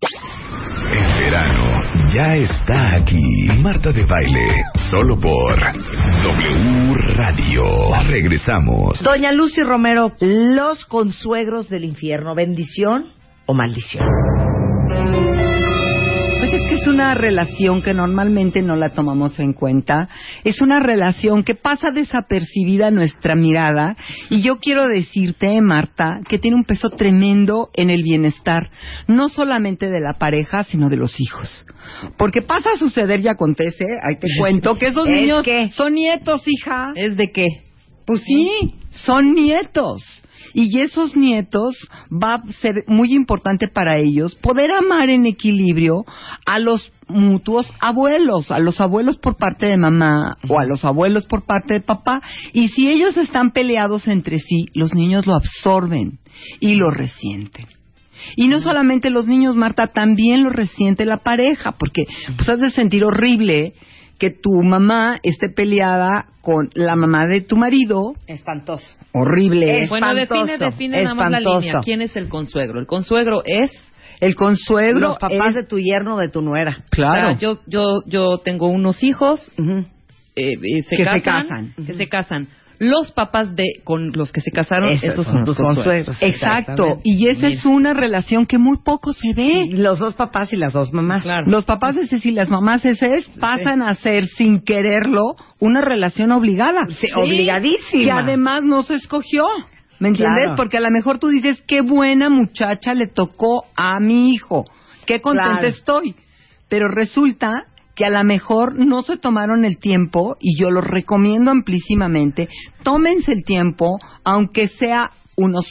El verano ya está aquí. Marta de baile, solo por W Radio. Regresamos. Doña Lucy Romero, los consuegros del infierno, bendición o maldición. Es que una relación que normalmente no la tomamos en cuenta. Es una relación que pasa desapercibida nuestra mirada. Y yo quiero decirte, Marta, que tiene un peso tremendo en el bienestar, no solamente de la pareja, sino de los hijos. Porque pasa a suceder y acontece, ahí te cuento, que esos ¿Es niños qué? son nietos, hija. ¿Es de qué? Pues sí, son nietos. Y esos nietos va a ser muy importante para ellos poder amar en equilibrio a los mutuos abuelos, a los abuelos por parte de mamá o a los abuelos por parte de papá. Y si ellos están peleados entre sí, los niños lo absorben y lo resienten. Y no solamente los niños, Marta, también lo resiente la pareja, porque pues has de sentir horrible que tu mamá esté peleada con la mamá de tu marido. Espantoso. Horrible. Es- Bueno, define, Espantoso, define nada más la espantoso. línea. ¿Quién es el consuegro? El consuegro es... El consuegro Los papás es- de tu yerno o de tu nuera. Claro. O sea, yo, yo, yo tengo unos hijos eh, eh, se Que se casan, casan. que se casan. Los papás de con los que se casaron, Esos esos son son tus consuegros. Exacto. Y esa es una relación que muy poco se ve. Los dos papás y las dos mamás. Claro. Los papás ese y las mamás ese pasan a ser, sin quererlo, una relación obligada. Sí, obligadísima. Que además no se escogió. ¿Me entiendes? Claro. Porque a lo mejor tú dices, qué buena muchacha le tocó a mi hijo. Qué contenta Claro. estoy. Pero resulta que a lo mejor no se tomaron el tiempo, y yo lo recomiendo amplísimamente, tómense el tiempo, aunque sea unos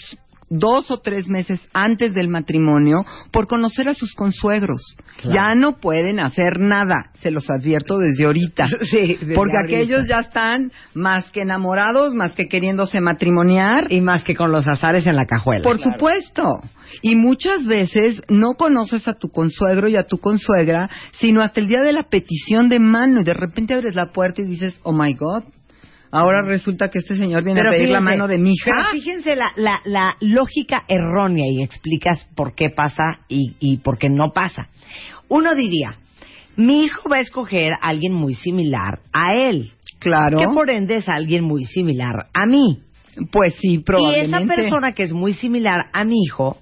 dos o tres meses antes del matrimonio, por conocer a sus consuegros. Claro. Ya no pueden hacer nada, se los advierto desde ahorita. Sí, desde porque ahorita. aquellos ya están más que enamorados, más que queriéndose matrimoniar. Y más que con los azares en la cajuela. Por supuesto. Y muchas veces no conoces a tu consuegro y a tu consuegra, sino hasta el día de la petición de mano y de repente abres la puerta y dices, oh my God, ahora resulta que este señor viene a pedir la mano de mi Pero hija. fíjense la, la, la lógica errónea y explicas por qué pasa y, y por qué no pasa. Uno diría, mi hijo va a escoger a alguien muy similar a él, Claro. que por ende es alguien muy similar a mí. Pues sí, Y probablemente. esa persona que es muy similar a mi hijo,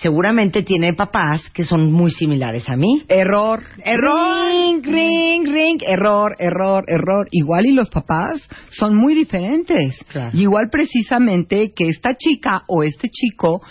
seguramente tiene papás que son muy similares a mí. Error. Error. Ring, ring, ring. Error, error, error. Igual y los papás son muy diferentes. Claro. Y igual precisamente que esta chica o este chico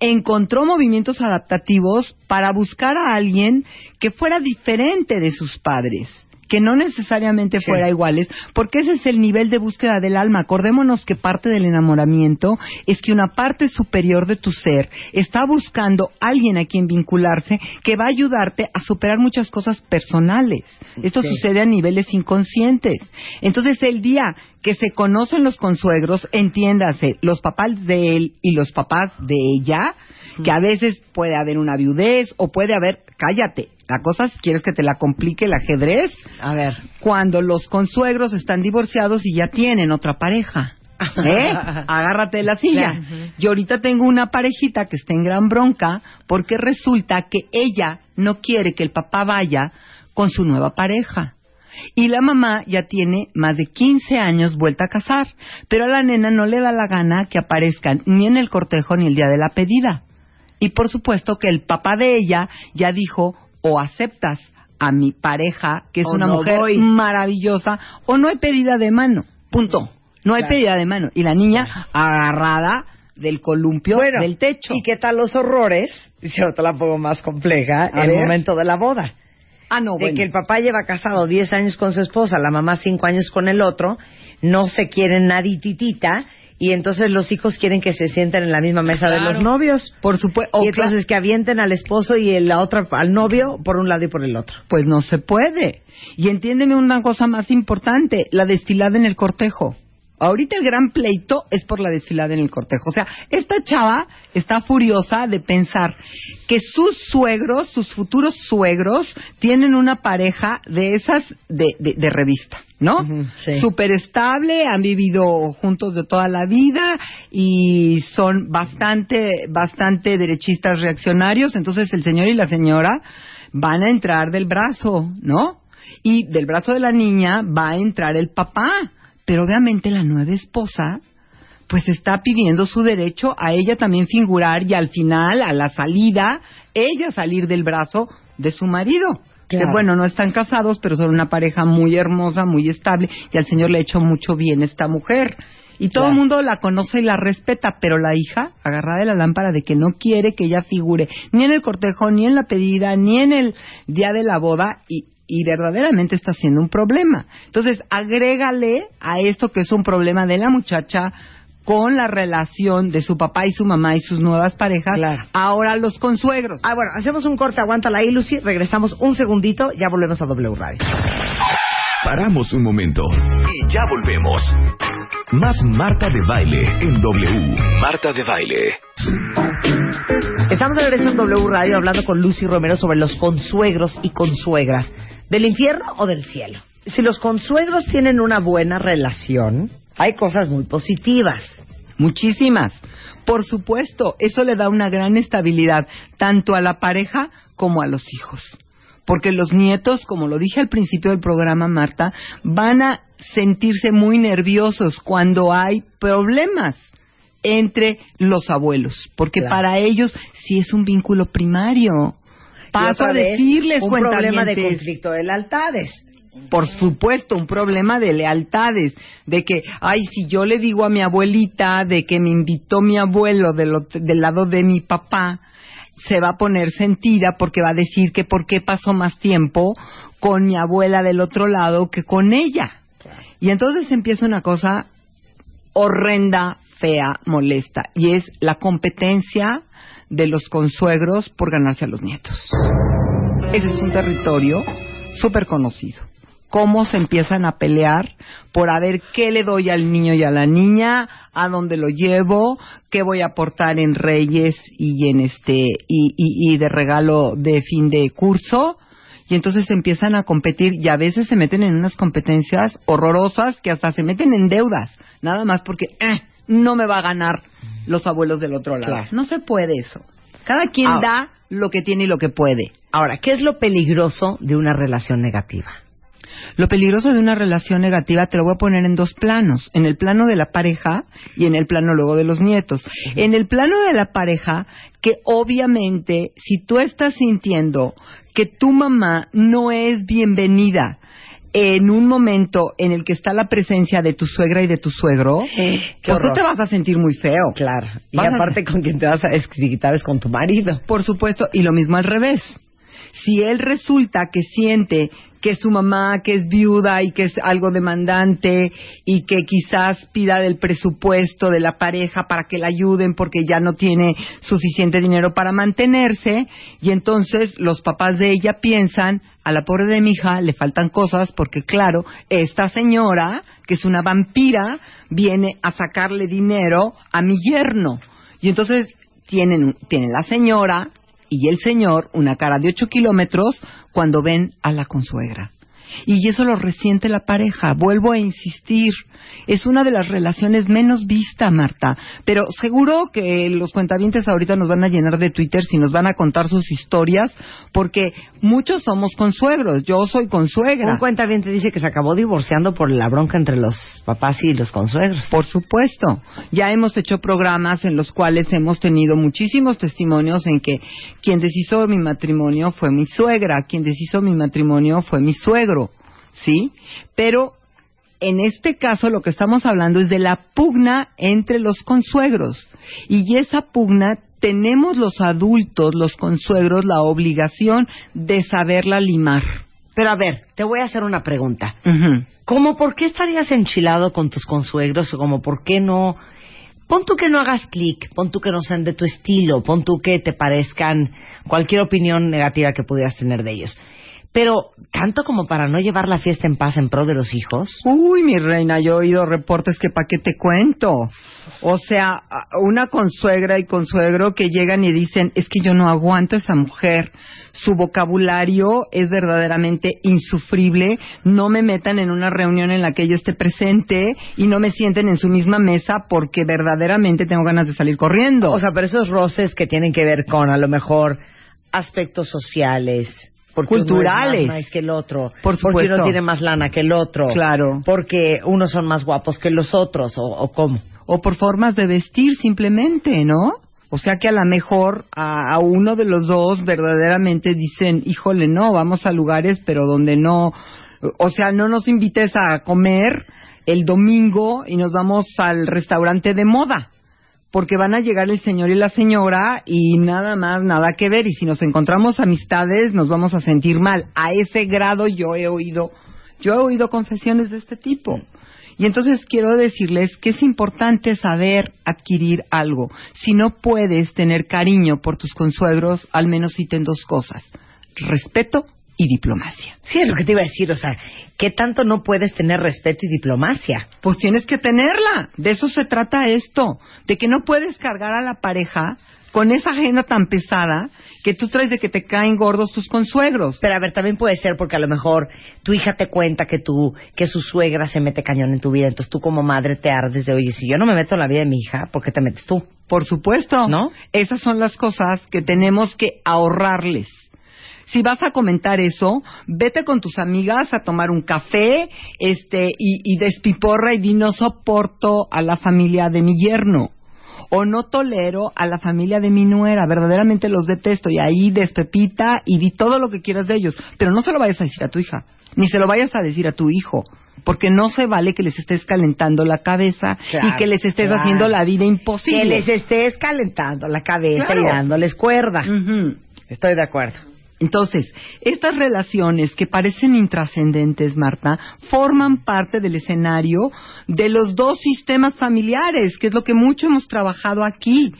encontró movimientos adaptativos para buscar a alguien que fuera diferente de sus padres que no necesariamente Sí. fuera iguales, porque ese es el nivel de búsqueda del alma. Acordémonos que parte del enamoramiento es que una parte superior de tu ser está buscando alguien a quien vincularse que va a ayudarte a superar muchas cosas personales. Esto Sí. sucede a niveles inconscientes. Entonces, el día que se conocen los consuegros, entiéndase, los papás de él y los papás de ella, que a veces puede haber una viudez o puede haber, cállate, la cosa, si quieres que te la complique el ajedrez, A ver. cuando los consuegros están divorciados y ya tienen otra pareja. ¿Eh? Agárrate de la silla. Yo ahorita tengo una parejita que está en gran bronca porque resulta que ella no quiere que el papá vaya con su nueva pareja. Y la mamá ya tiene más de 15 años vuelta a casar, pero a la nena no le da la gana que aparezcan ni en el cortejo ni el día de la pedida. Y por supuesto que el papá de ella ya dijo o aceptas a mi pareja, que es O una no mujer voy. maravillosa, o no hay pedida de mano. Punto. No hay Claro. pedida de mano. Y la niña agarrada del columpio Bueno, del techo. ¿Y qué tal los horrores? Yo te la pongo más compleja. A el ver. momento de la boda. ah, no, de bueno. que el papá lleva casado 10 años con su esposa, la mamá 5 años con el otro, no se quieren nadititita y entonces los hijos quieren que se sienten en la misma mesa de los novios. Por supuesto. Y entonces que avienten al esposo y la otra al novio por un lado y por el otro. Pues no se puede. Y entiéndeme una cosa más importante, la destilada en el cortejo. Ahorita el gran pleito es por la desfilada en el cortejo. O sea, esta chava está furiosa de pensar que sus suegros, sus futuros suegros, tienen una pareja de esas de, de, de revista, ¿no? Ujú, sí. Súper estable, han vivido juntos de toda la vida y son bastante, bastante derechistas reaccionarios. Entonces el señor y la señora van a entrar del brazo, ¿no? Y del brazo de la niña va a entrar el papá. Pero obviamente la nueva esposa pues está pidiendo su derecho a ella también figurar y al final, a la salida, ella salir del brazo de su marido. Que bueno, no están casados, pero son una pareja muy hermosa, muy estable, y al Señor le ha hecho mucho bien esta mujer. Y todo el mundo la conoce y la respeta, pero la hija, agarrada de la lámpara de que no quiere que ella figure ni en el cortejo, ni en la pedida, ni en el día de la boda, y, y verdaderamente está siendo un problema. Entonces, agrégale a esto que es un problema de la muchacha con la relación de su papá y su mamá y sus nuevas parejas, Claro. ahora los consuegros. Ah, bueno, hacemos un corte, aguántala ahí, Lucy. Regresamos un segundito, ya volvemos a W Radio. Paramos un momento y ya volvemos. Más Marta de Baile en W. Marta de Baile. Estamos de regreso en W Radio hablando con Lucy Romero sobre los consuegros y consuegras. ¿Del infierno o del cielo? Si los consuegros tienen una buena relación, hay cosas muy positivas. Muchísimas. Por supuesto, eso le da una gran estabilidad tanto a la pareja como a los hijos. Porque los nietos, como lo dije al principio del programa, Marta, van a sentirse muy nerviosos cuando hay problemas entre los abuelos. Porque Claro. para ellos sí es un vínculo primario. Paso a decirles, un problema de conflicto de lealtades. Por supuesto, un problema de lealtades, de que, ay, si yo le digo a mi abuelita de que me invitó mi abuelo del, lado de mi papá, se va a poner sentida porque va a decir que por qué pasó más tiempo con mi abuela del otro lado que con ella. Y entonces empieza una cosa horrenda, fea, molesta, y es la competencia de los consuegros por ganarse a los nietos. Ese es un territorio súper conocido. Cómo se empiezan a pelear por a ver qué le doy al niño y a la niña, a dónde lo llevo, qué voy a aportar en Reyes y en este y, y, y de regalo de fin de curso. Y entonces empiezan a competir y a veces se meten en unas competencias horrorosas que hasta se meten en deudas, nada más porque eh, no me va a ganar los abuelos del otro lado. Claro. No se puede eso. Cada quien Ah. da lo que tiene y lo que puede. Ahora, ¿qué es lo peligroso de una relación negativa? Lo peligroso de una relación negativa te lo voy a poner en dos planos, en el plano de la pareja y en el plano luego de los nietos. En el plano de la pareja, que obviamente si tú estás sintiendo que tu mamá no es bienvenida en un momento en el que está la presencia de tu suegra y de tu suegro, Qué pues tú te vas a sentir muy feo. Claro. Y Vas a- aparte con quien te vas a desquitar es con tu marido. Por supuesto, y lo mismo al revés. Si él resulta que siente que su mamá, que es viuda y que es algo demandante y que quizás pida del presupuesto de la pareja para que la ayuden porque ya no tiene suficiente dinero para mantenerse, y entonces los papás de ella piensan, a la pobre de mi hija le faltan cosas porque claro, esta señora, que es una vampira, viene a sacarle dinero a mi yerno. Y entonces tienen, tienen la señora y el señor una cara de ocho kilómetros cuando ven a la consuegra. Y eso lo resiente la pareja. Vuelvo a insistir. Es una de las relaciones menos vista, Marta. Pero seguro que los cuentavientes ahorita nos van a llenar de Twitter si nos van a contar sus historias, porque muchos somos consuegros. Yo soy consuegra. Un cuenta bien te dice que se acabó divorciando por la bronca entre los papás y los consuegros. Por supuesto. Ya hemos hecho programas en los cuales hemos tenido muchísimos testimonios en que quien deshizo mi matrimonio fue mi suegra, quien deshizo mi matrimonio fue mi suegro, ¿sí? Pero en este caso lo que estamos hablando es de la pugna entre los consuegros. Y esa pugna tenemos los adultos, los consuegros, la obligación de saberla limar. Pero a ver, te voy a hacer una pregunta. ¿Cómo por qué estarías enchilado con tus consuegros o como por qué no pon tú que no hagas clic, pon tú que no sean de tu estilo, pon tú que te parezcan cualquier opinión negativa que pudieras tener de ellos. Pero tanto como para no llevar la fiesta en paz en pro de los hijos. Uy, mi reina, yo he oído reportes que pa' qué te cuento. O sea, a- una consuegra y consuegro que llegan y dicen, es que yo no aguanto a esa mujer. Su vocabulario es verdaderamente insufrible. No me metan en una reunión en la que ella esté presente y no me sienten en su misma mesa porque verdaderamente tengo ganas de salir corriendo. O sea, pero esos roces que tienen que ver con a lo mejor aspectos sociales, porque Culturales. uno es más nice que el otro, Por porque uno tiene más lana que el otro, Claro. porque unos son más guapos que los otros, o, o cómo. o por formas de vestir simplemente, ¿no? O sea que a lo mejor a, a uno de los dos verdaderamente dicen, híjole, no, vamos a lugares pero donde no, o sea, no nos invites a comer el domingo y nos vamos al restaurante de moda. Porque van a llegar el señor y la señora y nada más, nada que ver. Y si nos encontramos amistades, nos vamos a sentir mal. A ese grado yo he oído, yo he oído confesiones de este tipo. Y entonces quiero decirles que es importante saber adquirir algo. Si no puedes tener cariño por tus consuegros, al menos citen dos cosas. Respeto y diplomacia. Sí, es lo que te iba a decir, o sea, ¿qué tanto no puedes tener respeto y diplomacia? Pues tienes que tenerla. De eso se trata esto. De que no puedes cargar a la pareja con esa agenda tan pesada que tú traes de que te caen gordos tus consuegros. Pero a ver, también puede ser porque a lo mejor tu hija te cuenta que tú, que su suegra se mete cañón en tu vida, entonces tú como madre te ardes de, oye, si yo no me meto en la vida de mi hija, ¿por qué te metes tú? Por supuesto. ¿No? Esas son las cosas que tenemos que ahorrarles. Si vas a comentar eso, vete con tus amigas a tomar un café, este, y, y despiporra y di no soporto a la familia de mi yerno. O no tolero a la familia de mi nuera, verdaderamente los detesto. Y ahí despepita y di todo lo que quieras de ellos. Pero no se lo vayas a decir a tu hija, ni se lo vayas a decir a tu hijo. Porque no se vale que les estés calentando la cabeza Claro, y que les estés claro. haciendo la vida imposible. Que les estés calentando la cabeza Claro. y dándoles cuerda. Estoy de acuerdo. Entonces, estas relaciones que parecen intrascendentes, Marta, forman parte del escenario de los dos sistemas familiares, que es lo que mucho hemos trabajado aquí.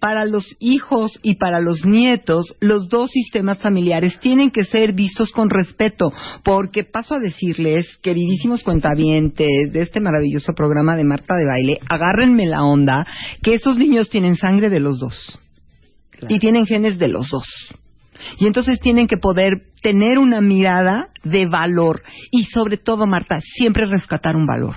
Para los hijos y para los nietos, los dos sistemas familiares tienen que ser vistos con respeto, porque paso a decirles, queridísimos cuentavientes de este maravilloso programa de Marta de Baile, agárrenme la onda, que esos niños tienen sangre de los dos. Y tienen genes de los dos. Y entonces tienen que poder tener una mirada de valor y sobre todo, Marta, siempre rescatar un valor.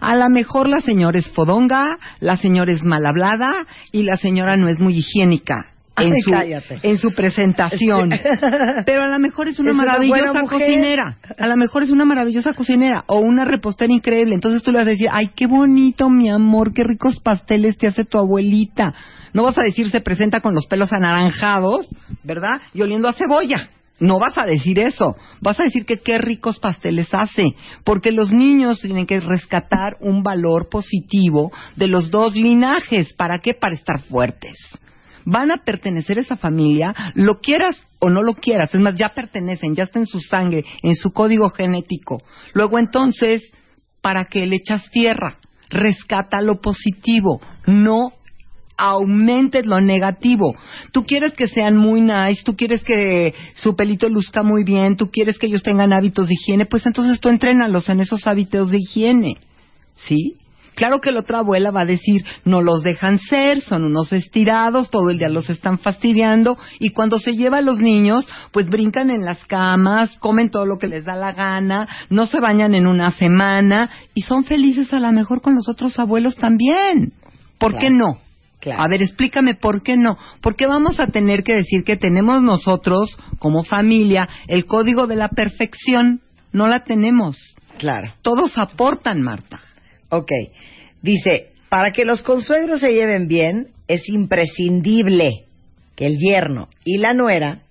A lo mejor la señora es fodonga, la señora es mal hablada y la señora no es muy higiénica en Ay, su, en su presentación. Pero a lo mejor es una Es maravillosa cocinera. A lo mejor es una maravillosa cocinera o una repostera increíble. Entonces tú le vas a decir, ay, qué bonito, mi amor, qué ricos pasteles te hace tu abuelita. No vas a decir se presenta con los pelos anaranjados, ¿verdad? Y oliendo a cebolla. No vas a decir eso. Vas a decir que qué ricos pasteles hace. Porque los niños tienen que rescatar un valor positivo de los dos linajes. ¿Para qué? Para estar fuertes van a pertenecer a esa familia, lo quieras o no lo quieras, es más, ya pertenecen, ya está en su sangre, en su código genético. Luego entonces, ¿para qué le echas tierra? Rescata lo positivo, no aumentes lo negativo. Tú quieres que sean muy nice, tú quieres que su pelito luzca muy bien, tú quieres que ellos tengan hábitos de higiene, pues entonces tú entrénalos en esos hábitos de higiene. ¿Sí? Claro que la otra abuela va a decir, no los dejan ser, son unos estirados, todo el día los están fastidiando y cuando se lleva a los niños, pues brincan en las camas, comen todo lo que les da la gana, no se bañan en una semana y son felices a lo mejor con los otros abuelos también. ¿Por qué no? Claro. A ver, explícame por qué no. Porque vamos a tener que decir que tenemos nosotros, como familia, el código de la perfección. No la tenemos. Claro. Todos aportan, Marta. Ok. Dice, para que los consuegros se lleven bien, es imprescindible que el yerno y la nuera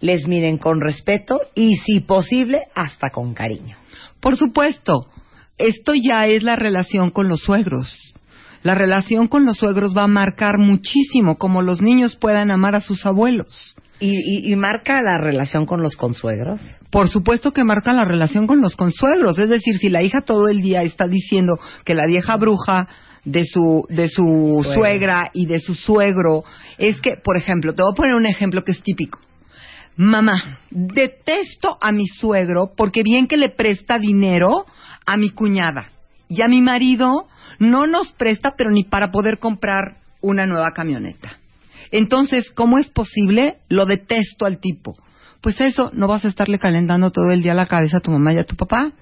les miren con respeto y, si posible, hasta con cariño. Por supuesto, esto ya es la relación con los suegros. La relación con los suegros va a marcar muchísimo cómo los niños puedan amar a sus abuelos. ¿Y, y, y marca la relación con los consuegros? Por supuesto que marca la relación con los consuegros. Es decir, si la hija todo el día está diciendo que la vieja bruja de su de su Suegra. suegra y de su suegro es que, por ejemplo, te voy a poner un ejemplo que es típico. Mamá, detesto a mi suegro porque bien que le presta dinero a mi cuñada y a mi marido no nos presta pero ni para poder comprar una nueva camioneta. Entonces, ¿cómo es posible? Lo detesto al tipo. Pues eso, no vas a estarle calentando todo el día la cabeza a tu mamá y a tu papá.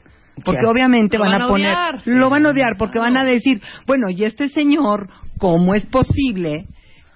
Porque Ya. obviamente Lo van, van a a poner, odiar. lo van a odiar porque van a decir, bueno, y este señor, ¿cómo es posible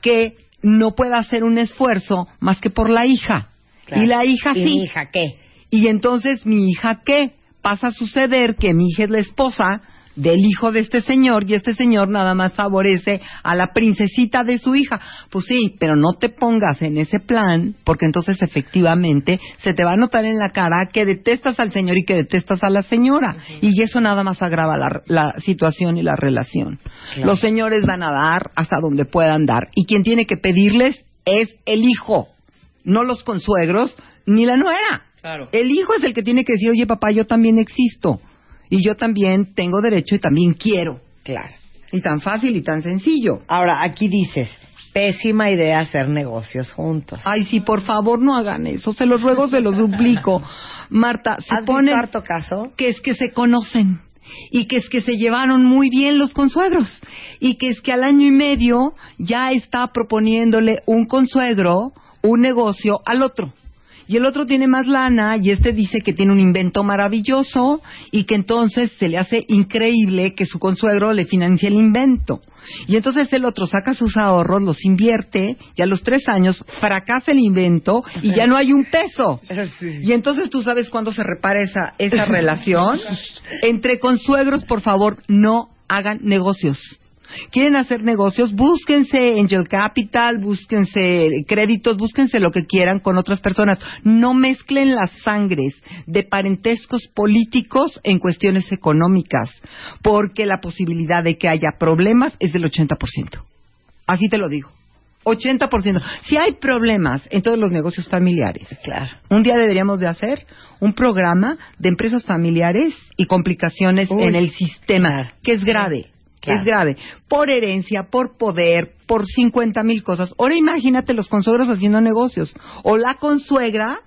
que no pueda hacer un esfuerzo más que por la hija? Claro. Y la hija ¿Y sí. mi hija qué? Y entonces mi hija qué? Pasa a suceder que mi hija es la esposa del hijo de este señor y este señor nada más favorece a la princesita de su hija. Pues sí, pero no te pongas en ese plan porque entonces efectivamente se te va a notar en la cara que detestas al señor y que detestas a la señora. Y eso nada más agrava la, la situación y la relación. Claro. Los señores van a dar hasta donde puedan dar y quien tiene que pedirles es el hijo, no los consuegros ni la nuera. Claro. El hijo es el que tiene que decir, oye papá, yo también existo. Y yo también tengo derecho y también quiero. Claro. Y tan fácil y tan sencillo. Ahora, aquí dices, pésima idea hacer negocios juntos. Ay, sí, por favor no hagan eso. Se los ruego, se los duplico. Marta, se ¿Has ponen visto harto caso? que es que se conocen y que es que se llevaron muy bien los consuegros y que es que al año y medio ya está proponiéndole un consuegro un negocio al otro. Y el otro tiene más lana y este dice que tiene un invento maravilloso y que entonces se le hace increíble que su consuegro le financie el invento. Y entonces el otro saca sus ahorros, los invierte y a los tres años fracasa el invento y ya no hay un peso. Y entonces tú sabes cuándo se repara esa, esa relación. Entre consuegros, por favor, no hagan negocios. Quieren hacer negocios, búsquense Angel Capital, búsquense créditos, búsquense lo que quieran con otras personas. No mezclen las sangres de parentescos políticos en cuestiones económicas, porque la posibilidad de que haya problemas es del 80%. Así te lo digo. 80%. Si hay problemas en todos los negocios familiares, Claro. un día deberíamos de hacer un programa de empresas familiares y complicaciones Uy. en el sistema, que es grave. Claro. Es grave. Por herencia, por poder, por 50 mil cosas. Ahora imagínate los consuegros haciendo negocios. O la consuegra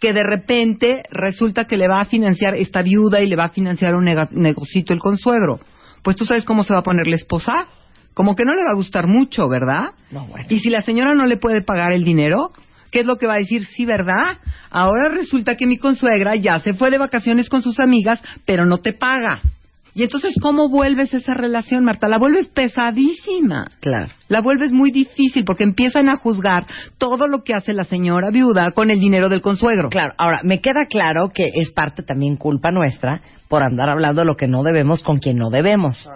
que de repente resulta que le va a financiar esta viuda y le va a financiar un negocito el consuegro. Pues tú sabes cómo se va a poner la esposa. Como que no le va a gustar mucho, ¿verdad? No, bueno. Y si la señora no le puede pagar el dinero, ¿qué es lo que va a decir? Sí, ¿verdad? Ahora resulta que mi consuegra ya se fue de vacaciones con sus amigas, pero no te paga. Y entonces, ¿cómo vuelves esa relación, Marta? La vuelves pesadísima. Claro. La vuelves muy difícil porque empiezan a juzgar todo lo que hace la señora viuda con el dinero del consuegro. Claro, ahora, me queda claro que es parte también culpa nuestra por andar hablando lo que no debemos con quien no debemos.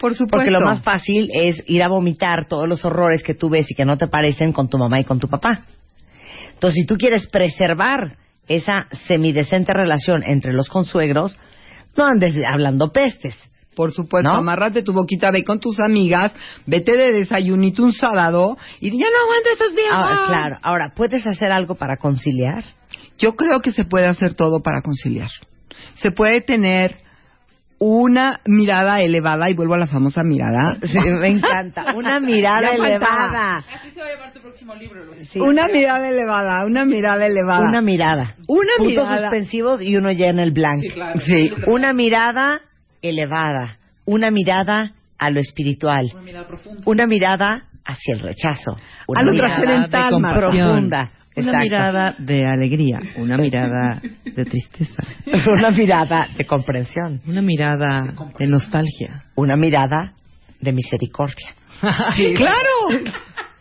Por supuesto. Porque lo más fácil es ir a vomitar todos los horrores que tú ves y que no te parecen con tu mamá y con tu papá. Entonces, si tú quieres preservar esa semidecente relación entre los consuegros, no andes hablando pestes. Por supuesto, ¿No? amárrate tu boquita, ve con tus amigas, vete de desayunito un sábado y ya no aguanto estos días. Ah, claro. Ahora, ¿puedes hacer algo para conciliar? Yo creo que se puede hacer todo para conciliar. Se puede tener una mirada elevada, y vuelvo a la famosa mirada. Sí, me encanta. Una mirada elevada. Así se va a llamar tu próximo libro. Sí. Una mirada elevada, una mirada elevada. Una mirada. Una Puntos mirada. suspensivos y uno ya en el blanco. Sí, claro. Sí. Una mirada elevada. Una mirada a lo espiritual. Una mirada profunda. Una mirada hacia el rechazo. Una A lo mirada trascendental, de Marta. Una mirada de alegría, una mirada de tristeza, Una mirada de comprensión. una mirada de nostalgia. Una mirada de misericordia. Claro.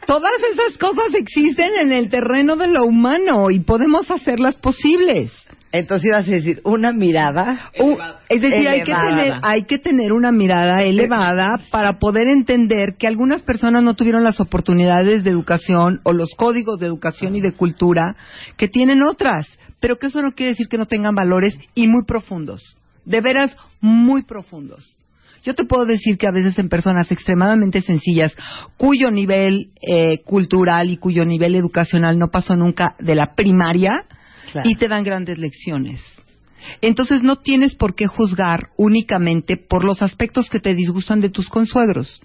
Todas esas cosas existen en el terreno de lo humano y podemos hacerlas posibles. Entonces ibas a decir, una mirada. Uh, es decir, hay que, tener, hay que tener una mirada elevada para poder entender que algunas personas no tuvieron las oportunidades de educación o los códigos de educación y de cultura que tienen otras, pero que eso no quiere decir que no tengan valores y muy profundos, de veras muy profundos. Yo te puedo decir que a veces en personas extremadamente sencillas, cuyo nivel eh, cultural y cuyo nivel educacional no pasó nunca de la primaria, Claro. y te dan grandes lecciones. Entonces no tienes por qué juzgar únicamente por los aspectos que te disgustan de tus consuegros.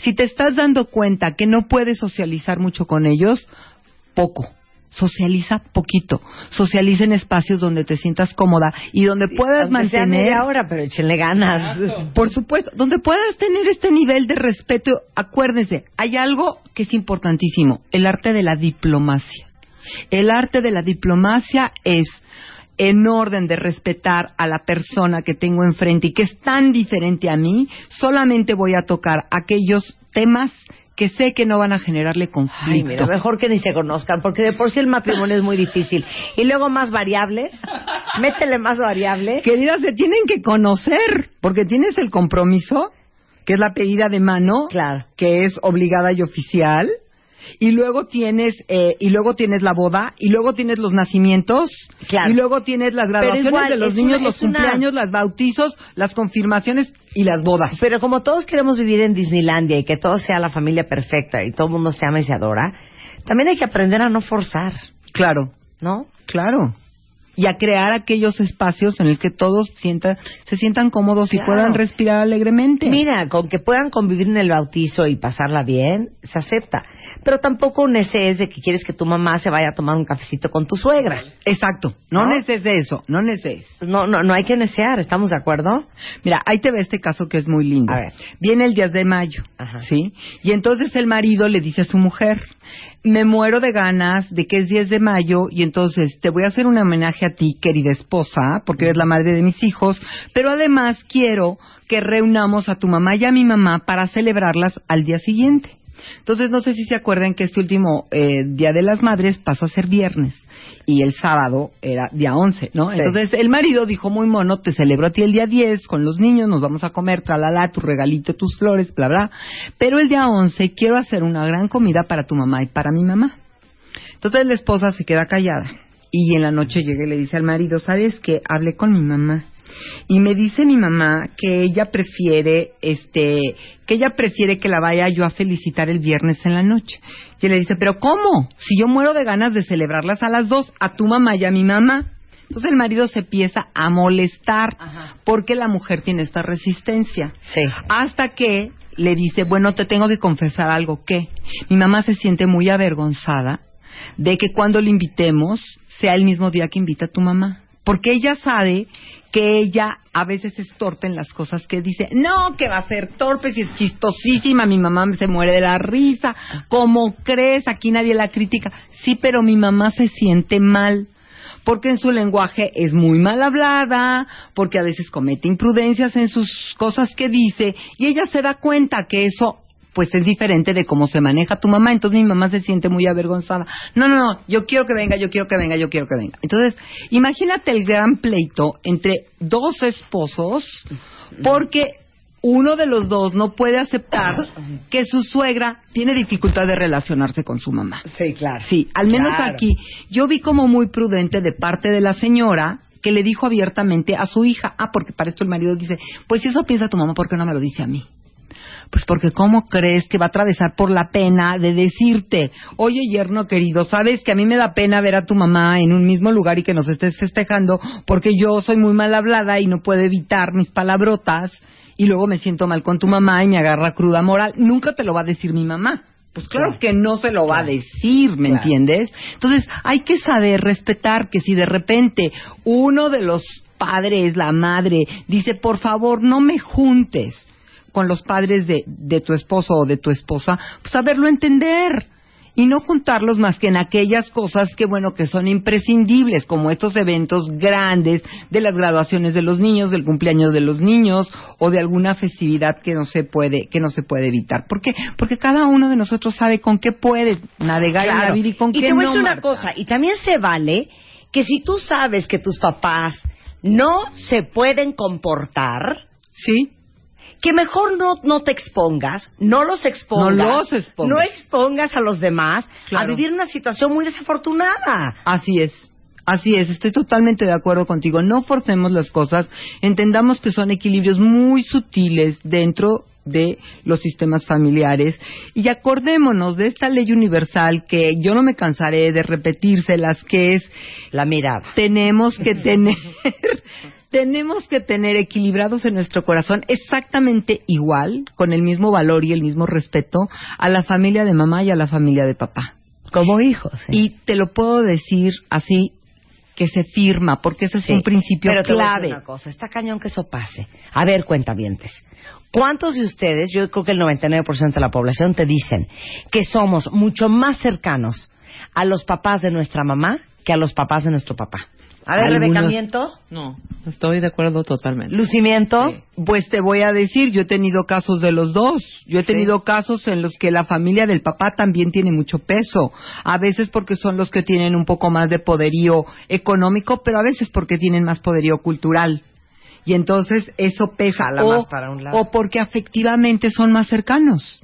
Si te estás dando cuenta que no puedes socializar mucho con ellos, poco. Socializa poquito. Socializa en espacios donde te sientas cómoda y donde puedas mantener. media hora, pero échenle ganas. Por supuesto, donde puedas tener este nivel de respeto, acuérdense, hay algo que es importantísimo, el arte de la diplomacia. El arte de la diplomacia es en orden de respetar a la persona que tengo enfrente y que es tan diferente a mí, solamente voy a tocar aquellos temas que sé que no van a generarle Ay, conflicto. mira, mejor que ni se conozcan, porque de por sí el matrimonio es muy difícil. Y luego más variables, métele más variables. Queridas, se tienen que conocer, porque tienes el compromiso, que es la pedida de mano, Claro. que es obligada y oficial, y luego tienes eh, y luego tienes la boda, y luego tienes los nacimientos, Claro. y luego tienes las graduaciones igual, de los niños, una- los es una- cumpleaños, las bautizos, las confirmaciones y las bodas. Pero como todos queremos vivir en Disneylandia y que todo sea la familia perfecta y todo el mundo se ama y se adora, también hay que aprender a no forzar, Claro, ¿no? claro. Y a crear aquellos espacios en los que todos sientan, se sientan cómodos Claro. y puedan respirar alegremente. Mira, con que puedan convivir en el bautizo y pasarla bien, se acepta. Pero tampoco un ese es de que quieres que tu mamá se vaya a tomar un cafecito con tu suegra. Exacto, no, ¿No? neces eso, no neces. No, no, no hay que necear, ¿estamos de acuerdo? Mira, ahí te ve este caso que es muy lindo. A ver. Viene el 10 de mayo, Ajá. ¿sí? Y entonces el marido le dice a su mujer, me muero de ganas de que es 10 de mayo y entonces te voy a hacer un homenaje a ti, querida esposa, porque eres la madre de mis hijos, pero además quiero que reunamos a tu mamá y a mi mamá para celebrarlas al día siguiente. Entonces, no sé si se acuerdan que este último eh, Día de las Madres pasó a ser viernes y el sábado era día 11, ¿no? Sí. Entonces, el marido dijo muy mono, te celebro a ti el día 10 con los niños, nos vamos a comer, tralala, tu regalito, tus flores, bla, bla. Pero el día 11 quiero hacer una gran comida para tu mamá y para mi mamá. Entonces, la esposa se queda callada y en la noche llega y le dice al marido, ¿sabes qué? Hablé con mi mamá. Y me dice mi mamá que ella prefiere, este, que ella prefiere que la vaya yo a felicitar el viernes en la noche. Y le dice, pero ¿cómo? Si yo muero de ganas de celebrarlas a las dos, a tu mamá y a mi mamá. Entonces el marido se empieza a molestar porque la mujer tiene esta resistencia. Sí. Hasta que le dice, bueno, te tengo que confesar algo que mi mamá se siente muy avergonzada de que cuando le invitemos sea el mismo día que invita a tu mamá. Porque ella sabe que ella a veces es torpe en las cosas que dice. No, que va a ser torpe si es chistosísima, mi mamá se muere de la risa. ¿Cómo crees? Aquí nadie la critica. Sí, pero mi mamá se siente mal porque en su lenguaje es muy mal hablada, porque a veces comete imprudencias en sus cosas que dice, y ella se da cuenta que eso pues es diferente de cómo se maneja tu mamá, entonces mi mamá se siente muy avergonzada. No, no, no, yo quiero que venga, yo quiero que venga, yo quiero que venga. Entonces, imagínate el gran pleito entre dos esposos, porque uno de los dos no puede aceptar que su suegra tiene dificultad de relacionarse con su mamá. Sí, claro. Sí, al menos Claro. aquí yo vi como muy prudente de parte de la señora que le dijo abiertamente a su hija, ah, porque para esto el marido dice, pues si eso piensa tu mamá, ¿por qué no me lo dice a mí? Pues porque ¿cómo crees que va a atravesar por la pena de decirte, oye yerno querido, sabes que a mí me da pena ver a tu mamá en un mismo lugar y que nos estés festejando porque yo soy muy mal hablada y no puedo evitar mis palabrotas y luego me siento mal con tu mamá y me agarra cruda moral? Nunca te lo va a decir mi mamá. Pues claro Claro. que no se lo va a decir, ¿me Claro. entiendes? Entonces hay que saber respetar que si de repente uno de los padres, la madre, dice, por favor, no me juntes con los padres de, de tu esposo o de tu esposa, pues saberlo entender y no juntarlos más que en aquellas cosas que bueno que son imprescindibles como estos eventos grandes de las graduaciones de los niños del cumpleaños de los niños o de alguna festividad que no se puede que no se puede evitar. ¿por qué? porque cada uno de nosotros sabe con qué puede navegar en la vida y con y qué te voy a no decir una cosa, y también se vale que si tú sabes que tus papás no se pueden comportar, sí que mejor no, no te expongas, no los expongas, No los expongas. no expongas a los demás a vivir una situación muy desafortunada. Así es. Así es, estoy totalmente de acuerdo contigo. No forcemos las cosas, entendamos que son equilibrios muy sutiles dentro de los sistemas familiares y acordémonos de esta ley universal que yo no me cansaré de repetírselas que es La mirada. tenemos que tener tenemos que tener equilibrados en nuestro corazón exactamente igual con el mismo valor y el mismo respeto a la familia de mamá y a la familia de papá Como hijos. ¿eh? y te lo puedo decir así que se firma porque ese es Sí, un principio pero clave una cosa, está cañón que eso pase. A ver, cuentavientes. ¿Cuántos de ustedes, yo creo que el 99% de la población, te dicen que somos mucho más cercanos a los papás de nuestra mamá que a los papás de nuestro papá? A ver, Algunos- Rebecamiento, No, estoy de acuerdo totalmente. Lucimiento. Pues te voy a decir, yo he tenido casos de los dos. Yo he tenido casos en los que la familia del papá también tiene mucho peso. A veces porque son los que tienen un poco más de poderío económico, pero a veces porque tienen más poderío cultural. Y entonces eso pesa. O, más para un lado. o porque afectivamente son más cercanos.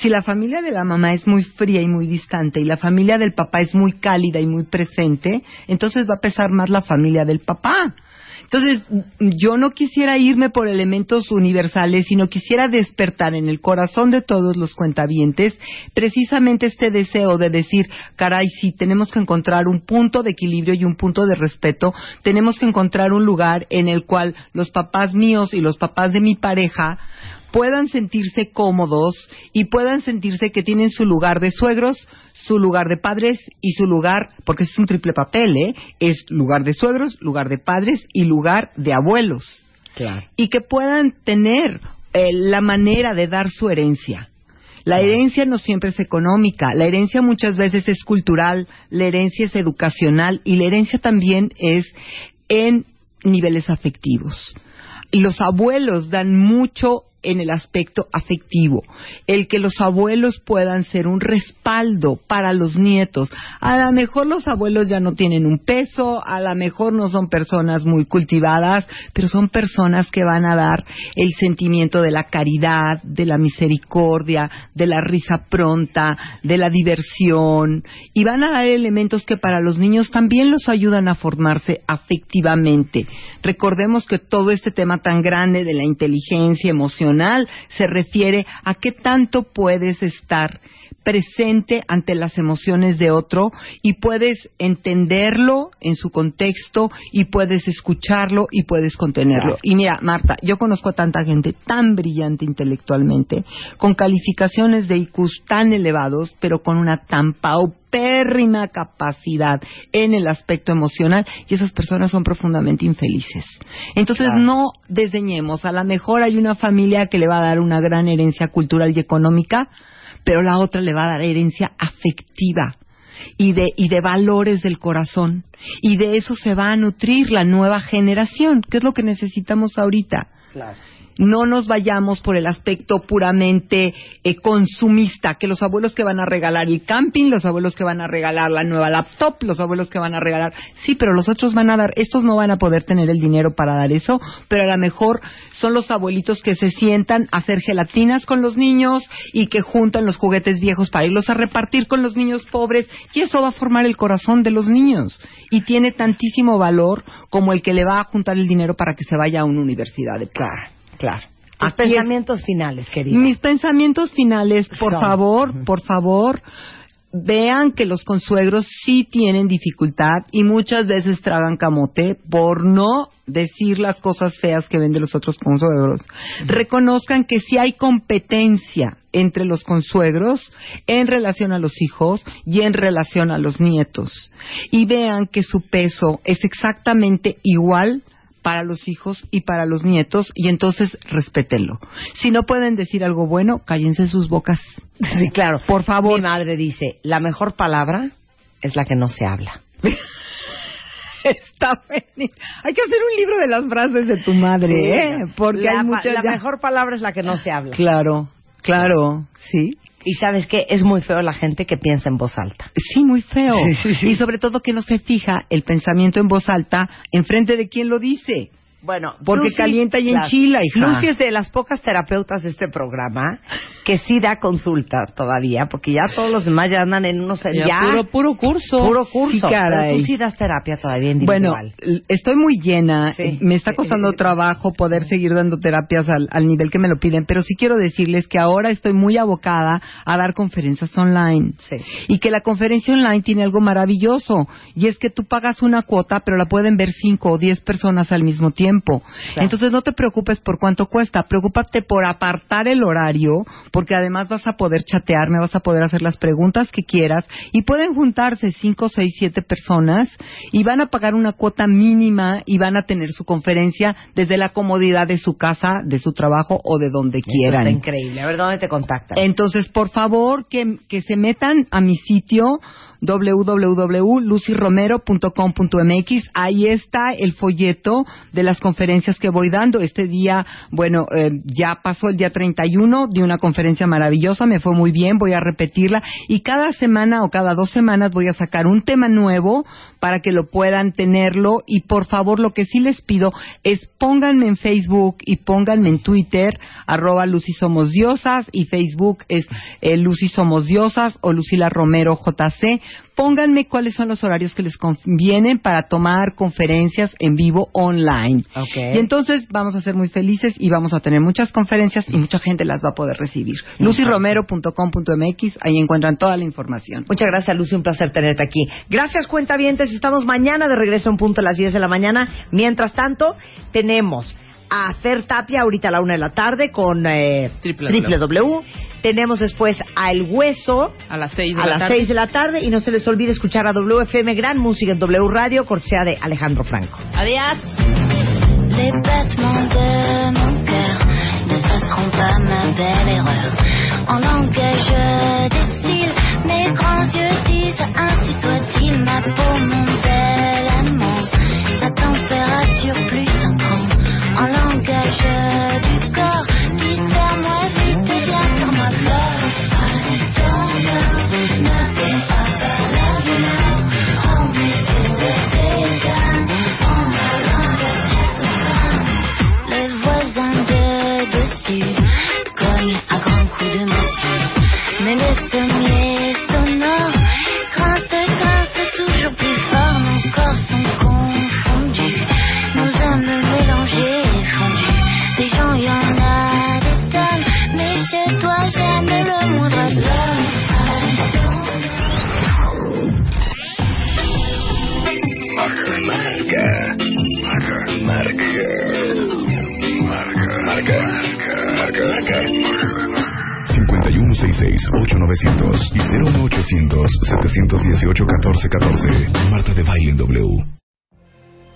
Si la familia de la mamá es muy fría y muy distante y la familia del papá es muy cálida y muy presente, entonces va a pesar más la familia del papá. Entonces, yo no quisiera irme por elementos universales, sino quisiera despertar en el corazón de todos los cuentavientes precisamente este deseo de decir, caray, sí, tenemos que encontrar un punto de equilibrio y un punto de respeto, tenemos que encontrar un lugar en el cual los papás míos y los papás de mi pareja puedan sentirse cómodos y puedan sentirse que tienen su lugar de suegros, su lugar de padres y su lugar, porque es un triple papel, ¿eh? Es lugar de suegros, lugar de padres y lugar de abuelos. Claro. Y que puedan tener eh, la manera de dar su herencia. La herencia no siempre es económica, la herencia muchas veces es cultural, la herencia es educacional y la herencia también es en niveles afectivos. Y los abuelos dan mucho en el aspecto afectivo. El que los abuelos puedan ser un respaldo para los nietos. A lo mejor los abuelos ya no tienen un peso, a lo mejor no son personas muy cultivadas, pero son personas que van a dar el sentimiento de la caridad, de la misericordia, de la risa pronta, de la diversión, y van a dar elementos que para los niños también los ayudan a formarse afectivamente. Recordemos que todo este tema tan grande de la inteligencia emocional se refiere a qué tanto puedes estar presente ante las emociones de otro y puedes entenderlo en su contexto y puedes escucharlo y puedes contenerlo. Y mira, Marta, yo conozco a tanta gente tan brillante intelectualmente, con calificaciones de IQ tan elevados, pero con una tan paupérrima capacidad en el aspecto emocional y esas personas son profundamente infelices. Entonces Claro. no desdeñemos, a lo mejor hay una familia que le va a dar una gran herencia cultural y económica, pero la otra le va a dar herencia afectiva y de, y de valores del corazón. Y de eso se va a nutrir la nueva generación, que es lo que necesitamos ahorita. Claro. No nos vayamos por el aspecto puramente eh, consumista, que los abuelos que van a regalar el camping, los abuelos que van a regalar la nueva laptop, los abuelos que van a regalar... Sí, pero los otros van a dar, estos no van a poder tener el dinero para dar eso, pero a lo mejor son los abuelitos que se sientan a hacer gelatinas con los niños y que juntan los juguetes viejos para irlos a repartir con los niños pobres y eso va a formar el corazón de los niños y tiene tantísimo valor como el que le va a juntar el dinero para que se vaya a una universidad de. Claro. Tus es- pensamientos finales, querida. Mis pensamientos finales, por Son. favor, por favor, vean que los consuegros sí tienen dificultad y muchas veces tragan camote por no decir las cosas feas que ven de los otros consuegros. Reconozcan que sí hay competencia entre los consuegros en relación a los hijos y en relación a los nietos. Y vean que su peso es exactamente igual para los hijos y para los nietos y entonces respétenlo. Si no pueden decir algo bueno, cállense sus bocas. Sí, claro. Por favor. Mi madre dice, la mejor palabra es la que no se habla. Está bien. Hay que hacer un libro de las frases de tu madre, ¿eh? Porque la, hay muchas la ya- mejor palabra es la que no se habla. Claro, claro, sí. Y sabes qué, es muy feo la gente que piensa en voz alta. Sí, muy feo. Sí, sí, sí. Y sobre todo que no se fija el pensamiento en voz alta enfrente de quien lo dice. Bueno, Porque Lucy- calienta y enchila, hija. Lucy es de las pocas terapeutas de este programa que sí da consulta todavía, porque ya todos los demás ya andan en unos... Ya, Ya, puro, puro curso. puro curso. Sí. Pero tú sí das terapia todavía Bueno, individual. l- estoy muy llena. Sí. Me está costando trabajo poder seguir dando terapias al, al nivel que me lo piden, pero sí quiero decirles que ahora estoy muy abocada a dar conferencias online. Sí. Y que la conferencia online tiene algo maravilloso, y es que tú pagas una cuota, pero la pueden ver cinco o diez personas al mismo tiempo. Claro. Entonces no te preocupes por cuánto cuesta, preocúpate por apartar el horario, porque además vas a poder chatear, me vas a poder hacer las preguntas que quieras, y pueden juntarse cinco, seis, siete personas, y van a pagar una cuota mínima y van a tener su conferencia desde la comodidad de su casa, de su trabajo o de donde Eso quieran. está increíble. A ver, ¿dónde te contactan? Entonces, por favor, que, que se metan a mi sitio www.lucyromero.com.mx. Ahí está el folleto de las conferencias que voy dando. Este día, bueno, eh, ya pasó el día 31 de una conferencia maravillosa, me fue muy bien, voy a repetirla. Y cada semana o cada dos semanas voy a sacar un tema nuevo para que lo puedan tenerlo. Y por favor, lo que sí les pido es pónganme en Facebook y pónganme en Twitter, arroba Lucy Somos Diosas, y Facebook es eh, Lucy Somos Diosas o Lucila Romero JC. Pónganme cuáles son los horarios que les convienen para tomar conferencias en vivo online. Ok. Y entonces vamos a ser muy felices y vamos a tener muchas conferencias y mucha gente las va a poder recibir. lucyromero.com.mx, ahí encuentran toda la información. Muchas gracias, Lucy. Un placer tenerte aquí. Gracias, cuentavientes. Estamos mañana de regreso en punto a las 10 de la mañana. Mientras tanto, tenemos a Fer Tapia ahorita a la una de la tarde con eh, Triple Triple W. Tenemos después a El Hueso A las seis de a la las tarde. 6 de la tarde. Y no se les olvide escuchar a WFM Gran Música en W Radio, cortesía de Alejandro Franco. Adiós. Les